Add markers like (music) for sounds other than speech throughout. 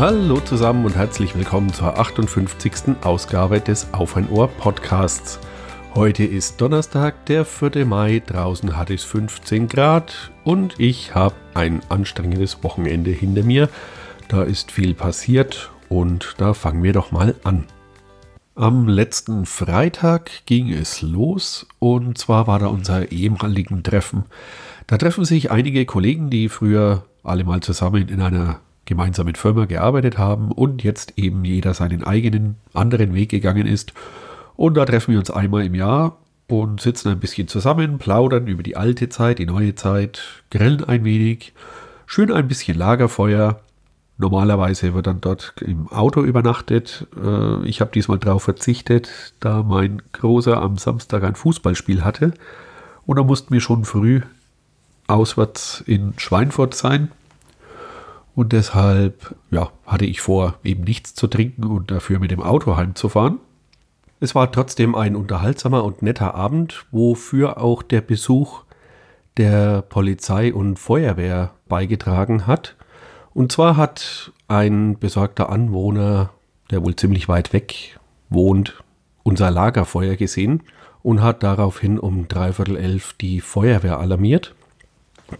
Hallo zusammen und herzlich willkommen zur 58. Ausgabe des Auf ein Ohr Podcasts. Heute ist Donnerstag, der 4. Mai. Draußen hat es 15 Grad und ich habe ein anstrengendes Wochenende hinter mir. Da ist viel passiert und da fangen wir doch mal an. Am letzten Freitag ging es los und zwar war da unser ehemaligen Treffen. Da treffen sich einige Kollegen, die früher alle mal zusammen in einer gemeinsamen Firma gearbeitet haben und jetzt eben jeder seinen eigenen anderen Weg gegangen ist. Und da treffen wir uns einmal im Jahr und sitzen ein bisschen zusammen, plaudern über die alte Zeit, die neue Zeit, grillen ein wenig, schön ein bisschen Lagerfeuer. Normalerweise wird dann dort im Auto übernachtet. Äh, ich habe diesmal darauf verzichtet, da mein Großer am Samstag ein Fußballspiel hatte. Und da mussten wir schon früh auswärts in Schweinfurt sein. Und deshalb ja, hatte ich vor, eben nichts zu trinken und dafür mit dem Auto heimzufahren. Es war trotzdem ein unterhaltsamer und netter Abend, wofür auch der Besuch der Polizei und Feuerwehr beigetragen hat. Und zwar hat ein besorgter Anwohner, der wohl ziemlich weit weg wohnt, unser Lagerfeuer gesehen und hat daraufhin um dreiviertel elf die Feuerwehr alarmiert.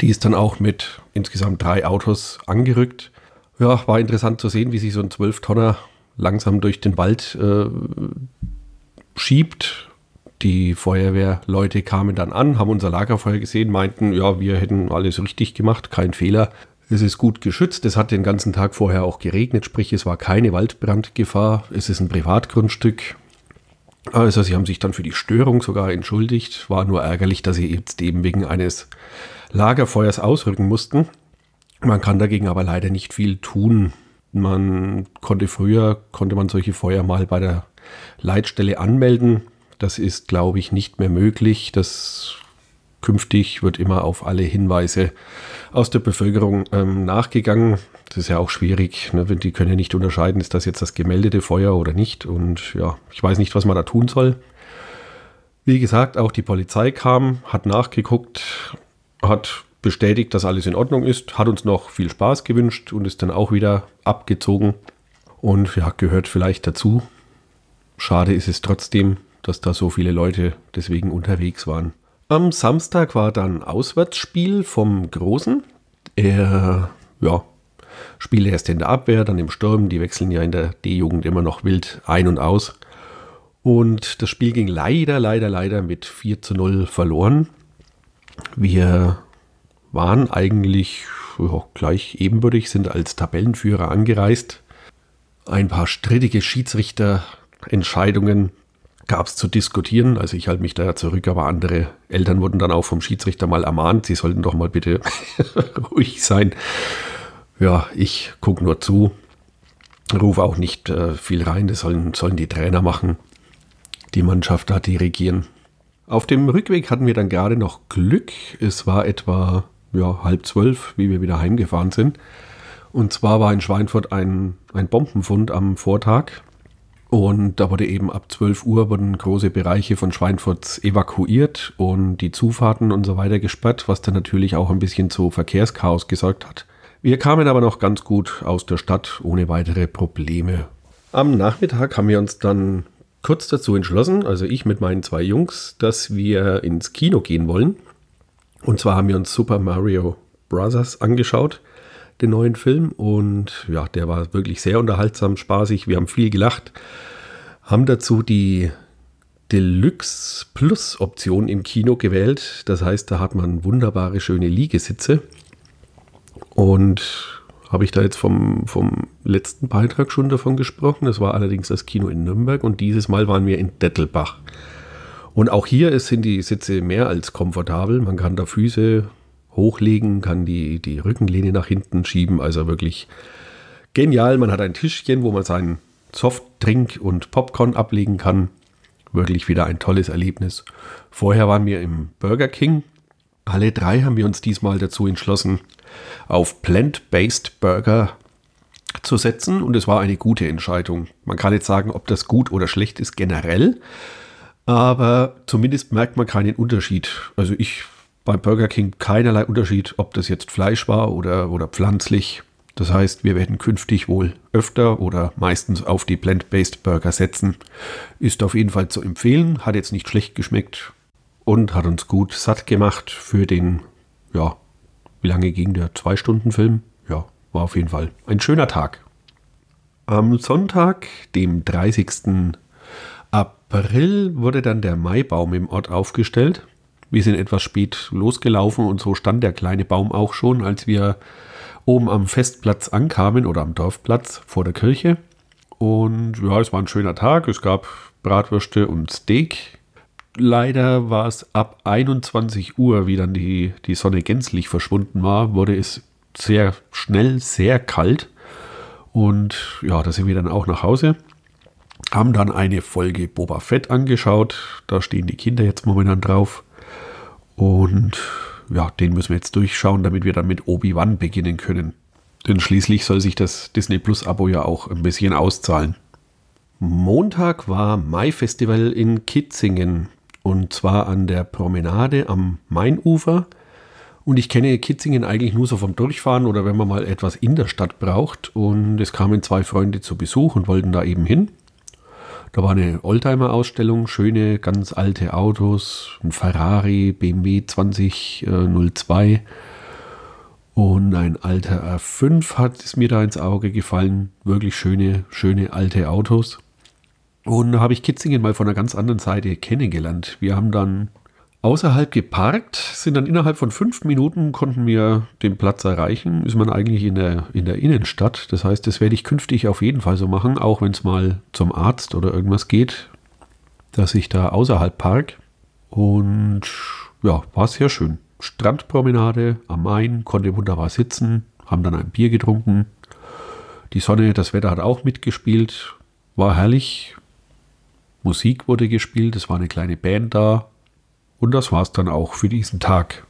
Die ist dann auch mit insgesamt drei Autos angerückt. Ja, war interessant zu sehen, wie sich so ein Zwölftonner langsam durch den Wald äh, schiebt. Die Feuerwehrleute kamen dann an, haben unser Lagerfeuer gesehen, meinten, ja, wir hätten alles richtig gemacht, kein Fehler. Es ist gut geschützt. Es hat den ganzen Tag vorher auch geregnet, sprich es war keine Waldbrandgefahr. Es ist ein Privatgrundstück. Also sie haben sich dann für die Störung sogar entschuldigt. War nur ärgerlich, dass sie jetzt eben wegen eines Lagerfeuers ausrücken mussten. Man kann dagegen aber leider nicht viel tun. Man konnte früher, konnte man solche Feuer mal bei der Leitstelle anmelden. Das ist, glaube ich, nicht mehr möglich. Das künftig wird immer auf alle Hinweise aus der Bevölkerung ähm, nachgegangen. Das ist ja auch schwierig. Ne? Die können ja nicht unterscheiden, ist das jetzt das gemeldete Feuer oder nicht. Und ja, ich weiß nicht, was man da tun soll. Wie gesagt, auch die Polizei kam, hat nachgeguckt, hat bestätigt, dass alles in Ordnung ist, hat uns noch viel Spaß gewünscht und ist dann auch wieder abgezogen. Und ja, gehört vielleicht dazu. Schade ist es trotzdem, dass da so viele Leute deswegen unterwegs waren. Am Samstag war dann Auswärtsspiel vom Großen. Er, ja, spielt erst in der Abwehr, dann im Sturm. Die wechseln ja in der D-Jugend immer noch wild ein und aus. Und das Spiel ging leider, leider, leider mit 4 zu 0 verloren. Wir waren eigentlich ja, gleich ebenbürtig, sind als Tabellenführer angereist. Ein paar strittige Schiedsrichterentscheidungen gab es zu diskutieren. Also ich halte mich da ja zurück, aber andere Eltern wurden dann auch vom Schiedsrichter mal ermahnt, sie sollten doch mal bitte (laughs) ruhig sein. Ja, ich gucke nur zu, rufe auch nicht äh, viel rein, das sollen, sollen die Trainer machen. Die Mannschaft da dirigieren. Auf dem Rückweg hatten wir dann gerade noch Glück. Es war etwa ja, halb zwölf, wie wir wieder heimgefahren sind. Und zwar war in Schweinfurt ein, ein Bombenfund am Vortag. Und da wurde eben ab 12 Uhr wurden große Bereiche von Schweinfurt evakuiert und die Zufahrten und so weiter gesperrt, was dann natürlich auch ein bisschen zu Verkehrschaos gesorgt hat. Wir kamen aber noch ganz gut aus der Stadt ohne weitere Probleme. Am Nachmittag haben wir uns dann kurz dazu entschlossen, also ich mit meinen zwei Jungs, dass wir ins Kino gehen wollen. Und zwar haben wir uns Super Mario Bros. angeschaut, den neuen Film. Und ja, der war wirklich sehr unterhaltsam, spaßig. Wir haben viel gelacht. Haben dazu die Deluxe Plus Option im Kino gewählt. Das heißt, da hat man wunderbare, schöne Liegesitze. Und habe ich da jetzt vom, vom letzten Beitrag schon davon gesprochen. Das war allerdings das Kino in Nürnberg und dieses Mal waren wir in Dettelbach. Und auch hier sind die Sitze mehr als komfortabel. Man kann da Füße hochlegen, kann die, die Rückenlehne nach hinten schieben. Also wirklich genial. Man hat ein Tischchen, wo man seinen Softdrink und Popcorn ablegen kann. Wirklich wieder ein tolles Erlebnis. Vorher waren wir im Burger King. Alle drei haben wir uns diesmal dazu entschlossen, auf Plant-Based Burger zu setzen. Und es war eine gute Entscheidung. Man kann jetzt sagen, ob das gut oder schlecht ist generell. Aber zumindest merkt man keinen Unterschied. Also ich beim Burger King keinerlei Unterschied, ob das jetzt Fleisch war oder, oder pflanzlich. Das heißt, wir werden künftig wohl öfter oder meistens auf die Plant-Based Burger setzen. Ist auf jeden Fall zu empfehlen, hat jetzt nicht schlecht geschmeckt und hat uns gut satt gemacht für den, ja, wie lange ging der? Zwei-Stunden-Film? Ja, war auf jeden Fall ein schöner Tag. Am Sonntag, dem 30. April, wurde dann der Maibaum im Ort aufgestellt. Wir sind etwas spät losgelaufen und so stand der kleine Baum auch schon, als wir oben am Festplatz ankamen oder am Dorfplatz vor der Kirche. Und ja, es war ein schöner Tag. Es gab Bratwürste und Steak. Leider war es ab 21 Uhr, wie dann die, die Sonne gänzlich verschwunden war, wurde es sehr schnell sehr kalt. Und ja, da sind wir dann auch nach Hause. Haben dann eine Folge Boba Fett angeschaut. Da stehen die Kinder jetzt momentan drauf. Und ja, den müssen wir jetzt durchschauen, damit wir dann mit Obi-Wan beginnen können. Denn schließlich soll sich das Disney Plus Abo ja auch ein bisschen auszahlen. Montag war Mai-Festival in Kitzingen und zwar an der Promenade am Mainufer. Und ich kenne Kitzingen eigentlich nur so vom Durchfahren oder wenn man mal etwas in der Stadt braucht. Und es kamen zwei Freunde zu Besuch und wollten da eben hin. Da war eine Oldtimer-Ausstellung, schöne, ganz alte Autos, ein Ferrari, BMW 2002 und ein alter R5 hat es mir da ins Auge gefallen. Wirklich schöne, schöne alte Autos. Und da habe ich Kitzingen mal von einer ganz anderen Seite kennengelernt. Wir haben dann außerhalb geparkt, sind dann innerhalb von fünf Minuten konnten wir den Platz erreichen. Ist man eigentlich in der, in der Innenstadt. Das heißt, das werde ich künftig auf jeden Fall so machen, auch wenn es mal zum Arzt oder irgendwas geht, dass ich da außerhalb park. Und ja, war sehr schön. Strandpromenade am Main, konnte wunderbar sitzen, haben dann ein Bier getrunken. Die Sonne, das Wetter hat auch mitgespielt, war herrlich. Musik wurde gespielt, es war eine kleine Band da, und das war es dann auch für diesen Tag.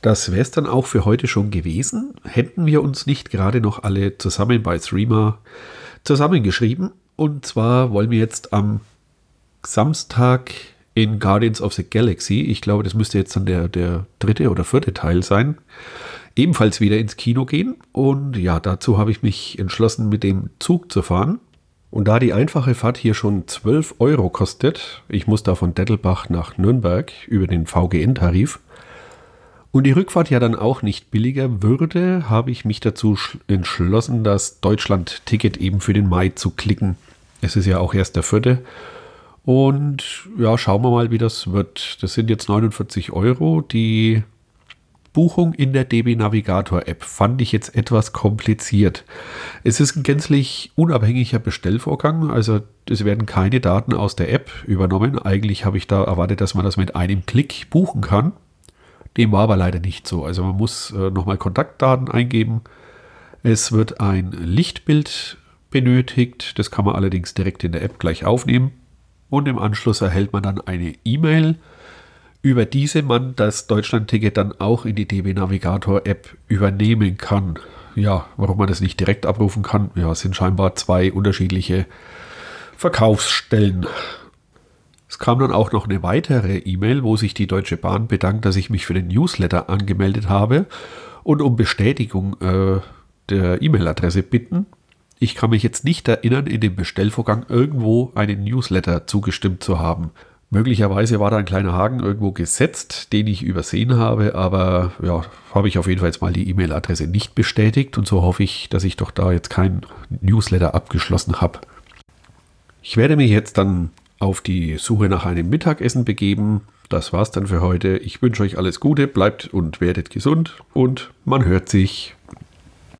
Das wäre es dann auch für heute schon gewesen. Hätten wir uns nicht gerade noch alle zusammen bei Threema zusammengeschrieben. Und zwar wollen wir jetzt am Samstag in Guardians of the Galaxy, ich glaube, das müsste jetzt dann der, der dritte oder vierte Teil sein, ebenfalls wieder ins Kino gehen. Und ja, dazu habe ich mich entschlossen, mit dem Zug zu fahren. Und da die einfache Fahrt hier schon 12 Euro kostet, ich muss da von Dettelbach nach Nürnberg über den VGN-Tarif, und die Rückfahrt ja dann auch nicht billiger würde, habe ich mich dazu entschlossen, das Deutschland-Ticket eben für den Mai zu klicken. Es ist ja auch erst der vierte. Und ja, schauen wir mal, wie das wird. Das sind jetzt 49 Euro, die Buchung in der DB Navigator App fand ich jetzt etwas kompliziert. Es ist ein gänzlich unabhängiger Bestellvorgang, also es werden keine Daten aus der App übernommen. Eigentlich habe ich da erwartet, dass man das mit einem Klick buchen kann. Dem war aber leider nicht so. Also man muss äh, nochmal Kontaktdaten eingeben. Es wird ein Lichtbild benötigt. Das kann man allerdings direkt in der App gleich aufnehmen. Und im Anschluss erhält man dann eine E-Mail über diese man das Deutschland-Ticket dann auch in die DB Navigator-App übernehmen kann. Ja, warum man das nicht direkt abrufen kann, ja, es sind scheinbar zwei unterschiedliche Verkaufsstellen. Es kam dann auch noch eine weitere E-Mail, wo sich die Deutsche Bahn bedankt, dass ich mich für den Newsletter angemeldet habe und um Bestätigung äh, der E-Mail-Adresse bitten. Ich kann mich jetzt nicht erinnern, in dem Bestellvorgang irgendwo einen Newsletter zugestimmt zu haben. Möglicherweise war da ein kleiner Haken irgendwo gesetzt, den ich übersehen habe, aber ja, habe ich auf jeden Fall jetzt mal die E-Mail-Adresse nicht bestätigt und so hoffe ich, dass ich doch da jetzt kein Newsletter abgeschlossen habe. Ich werde mich jetzt dann auf die Suche nach einem Mittagessen begeben. Das war's dann für heute. Ich wünsche euch alles Gute, bleibt und werdet gesund und man hört sich.